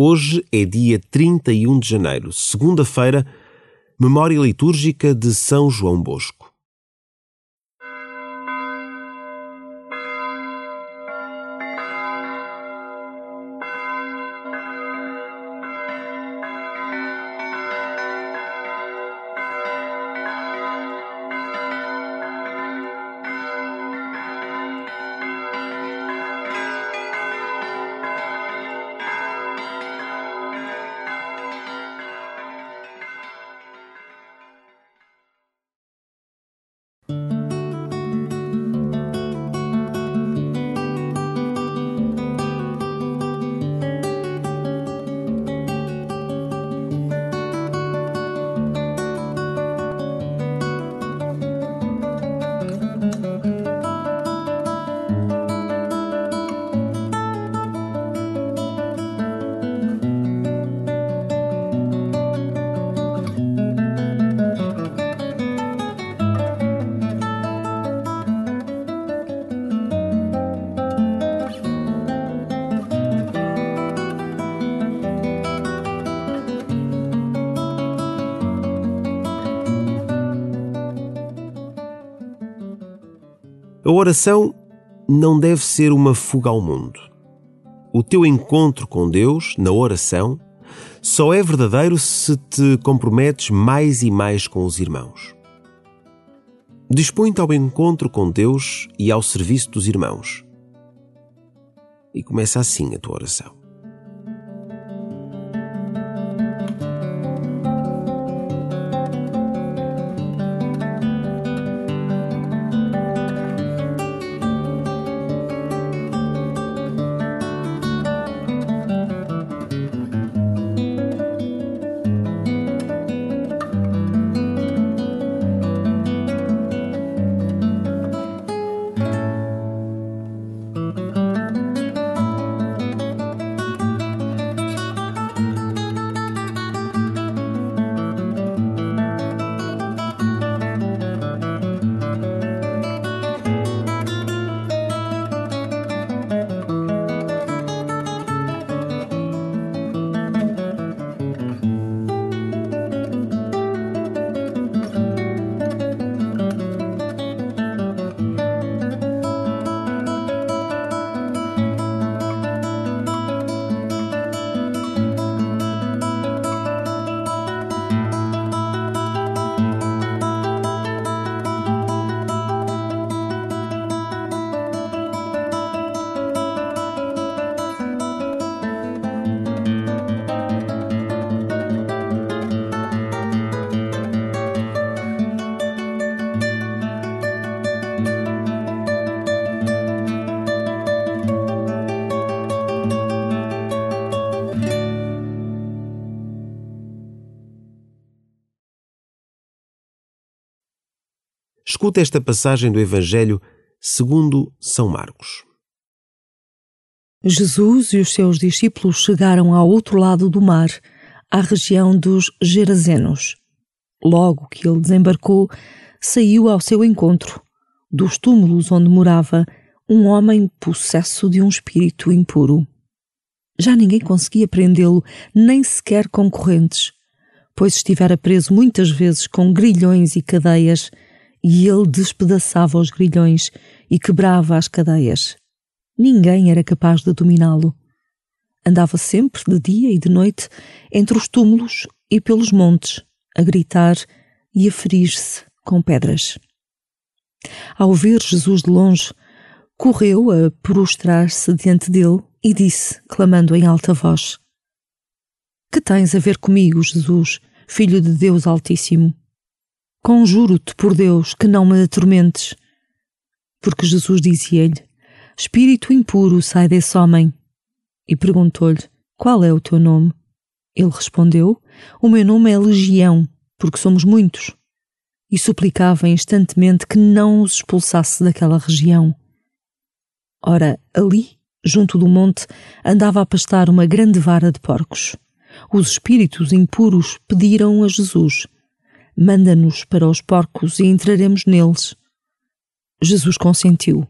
Hoje é dia 31 de janeiro, segunda-feira, memória litúrgica de São João Bosco. A oração não deve ser uma fuga ao mundo. O teu encontro com Deus, na oração, só é verdadeiro se te comprometes mais e mais com os irmãos. Dispõe-te ao encontro com Deus e ao serviço dos irmãos. E começa assim a tua oração. Escuta esta passagem do Evangelho segundo São Marcos. Jesus e os seus discípulos chegaram ao outro lado do mar, à região dos Gerazenos. Logo que ele desembarcou, saiu ao seu encontro, dos túmulos onde morava, um homem possesso de um espírito impuro. Já ninguém conseguia prendê-lo, nem sequer concorrentes, pois estivera preso muitas vezes com grilhões e cadeias e ele despedaçava os grilhões e quebrava as cadeias. Ninguém era capaz de dominá-lo. Andava sempre, de dia e de noite, entre os túmulos e pelos montes, a gritar e a ferir-se com pedras. Ao ver Jesus de longe, correu a prostrar-se diante dele e disse, clamando em alta voz: Que tens a ver comigo, Jesus, Filho de Deus Altíssimo? Conjuro-te por Deus que não me atormentes. Porque Jesus dizia-lhe: Espírito impuro, sai desse homem. E perguntou-lhe: Qual é o teu nome? Ele respondeu: O meu nome é Legião, porque somos muitos. E suplicava instantemente que não os expulsasse daquela região. Ora, ali, junto do monte, andava a pastar uma grande vara de porcos. Os espíritos impuros pediram a Jesus Manda-nos para os porcos e entraremos neles. Jesus consentiu.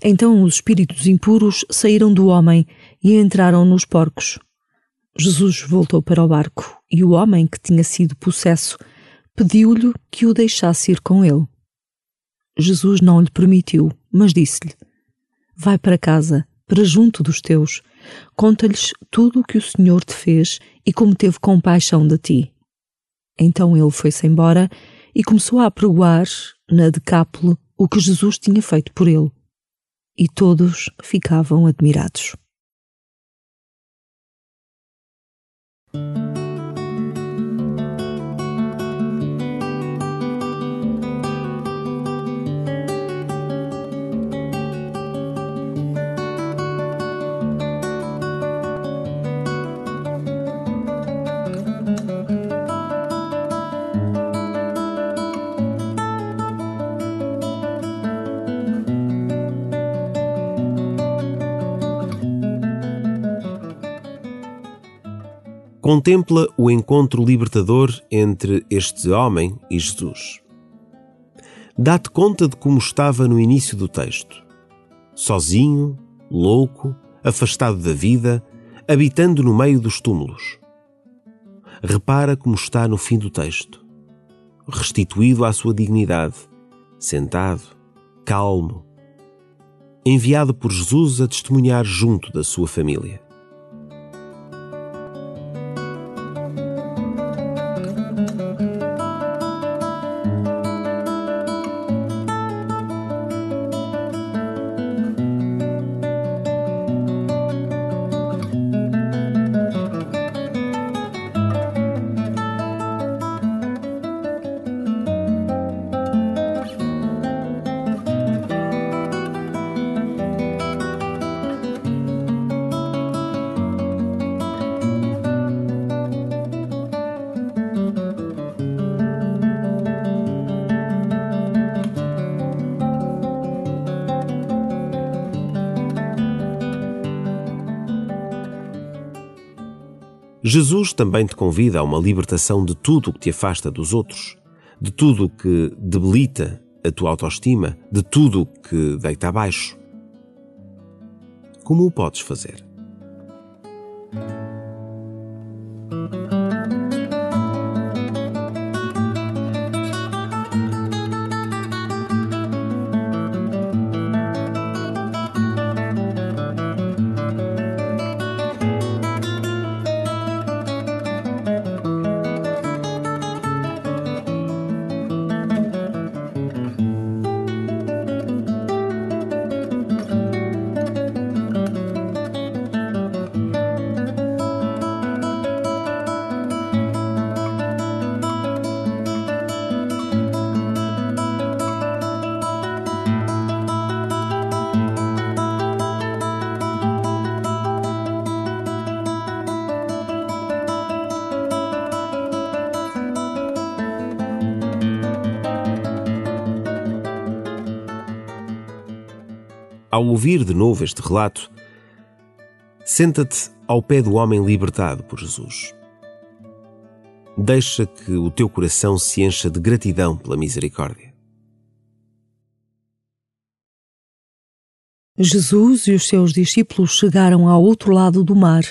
Então os espíritos impuros saíram do homem e entraram nos porcos. Jesus voltou para o barco e o homem que tinha sido possesso pediu-lhe que o deixasse ir com ele. Jesus não lhe permitiu, mas disse-lhe: Vai para casa, para junto dos teus, conta-lhes tudo o que o Senhor te fez e como teve compaixão de ti. Então ele foi-se embora e começou a apregoar na Decápole o que Jesus tinha feito por ele. E todos ficavam admirados. Contempla o encontro libertador entre este homem e Jesus. Dá-te conta de como estava no início do texto. Sozinho, louco, afastado da vida, habitando no meio dos túmulos. Repara como está no fim do texto. Restituído à sua dignidade, sentado, calmo, enviado por Jesus a testemunhar junto da sua família. Jesus também te convida a uma libertação de tudo o que te afasta dos outros, de tudo o que debilita a tua autoestima, de tudo o que deita abaixo. Como o podes fazer? Ao ouvir de novo este relato, senta-te ao pé do homem libertado por Jesus. Deixa que o teu coração se encha de gratidão pela misericórdia. Jesus e os seus discípulos chegaram ao outro lado do mar,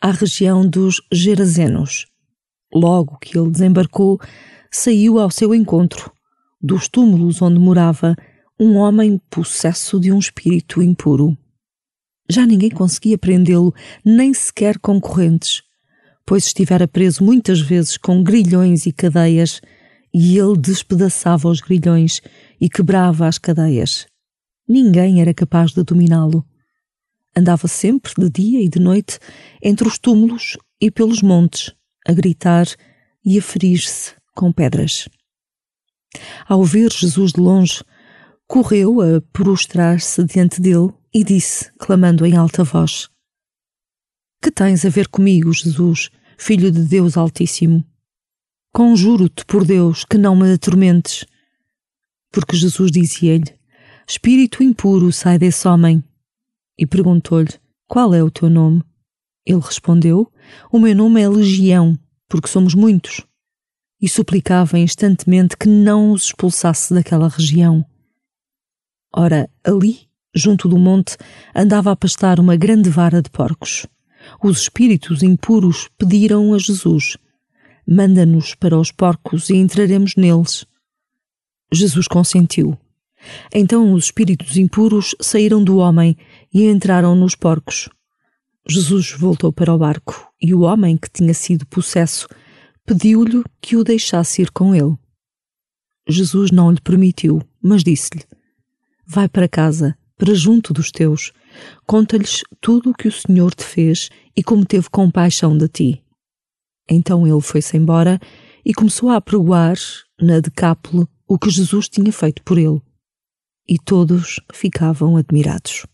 à região dos Gerazenos. Logo que ele desembarcou, saiu ao seu encontro. Dos túmulos onde morava, um homem possesso de um espírito impuro. Já ninguém conseguia prendê-lo, nem sequer concorrentes, pois estivera preso muitas vezes com grilhões e cadeias, e ele despedaçava os grilhões e quebrava as cadeias. Ninguém era capaz de dominá-lo. Andava sempre, de dia e de noite, entre os túmulos e pelos montes, a gritar e a ferir-se com pedras. Ao ver Jesus de longe, correu a prostrar-se diante dele e disse, clamando em alta voz: Que tens a ver comigo, Jesus, filho de Deus Altíssimo? Conjuro-te por Deus que não me atormentes. Porque Jesus dizia-lhe: Espírito impuro, sai desse homem. E perguntou-lhe: Qual é o teu nome? Ele respondeu: O meu nome é Legião, porque somos muitos. E suplicava instantemente que não os expulsasse daquela região. Ora, ali, junto do monte, andava a pastar uma grande vara de porcos. Os espíritos impuros pediram a Jesus: Manda-nos para os porcos e entraremos neles. Jesus consentiu. Então os espíritos impuros saíram do homem e entraram nos porcos. Jesus voltou para o barco e o homem que tinha sido possesso pediu-lhe que o deixasse ir com ele. Jesus não lhe permitiu, mas disse-lhe: Vai para casa, para junto dos teus, conta-lhes tudo o que o Senhor te fez e como teve compaixão de ti. Então ele foi-se embora e começou a apregoar na Decápole o que Jesus tinha feito por ele. E todos ficavam admirados.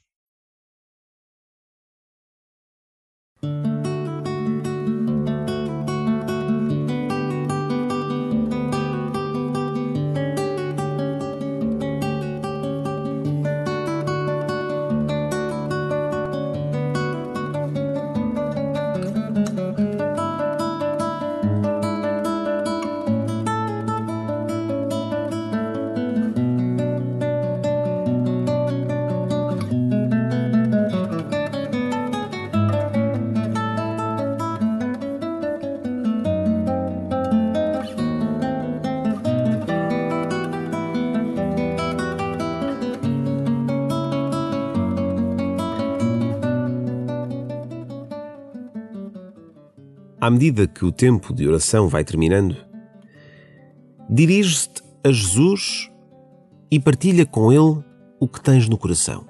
À medida que o tempo de oração vai terminando, dirige-te a Jesus e partilha com Ele o que tens no coração.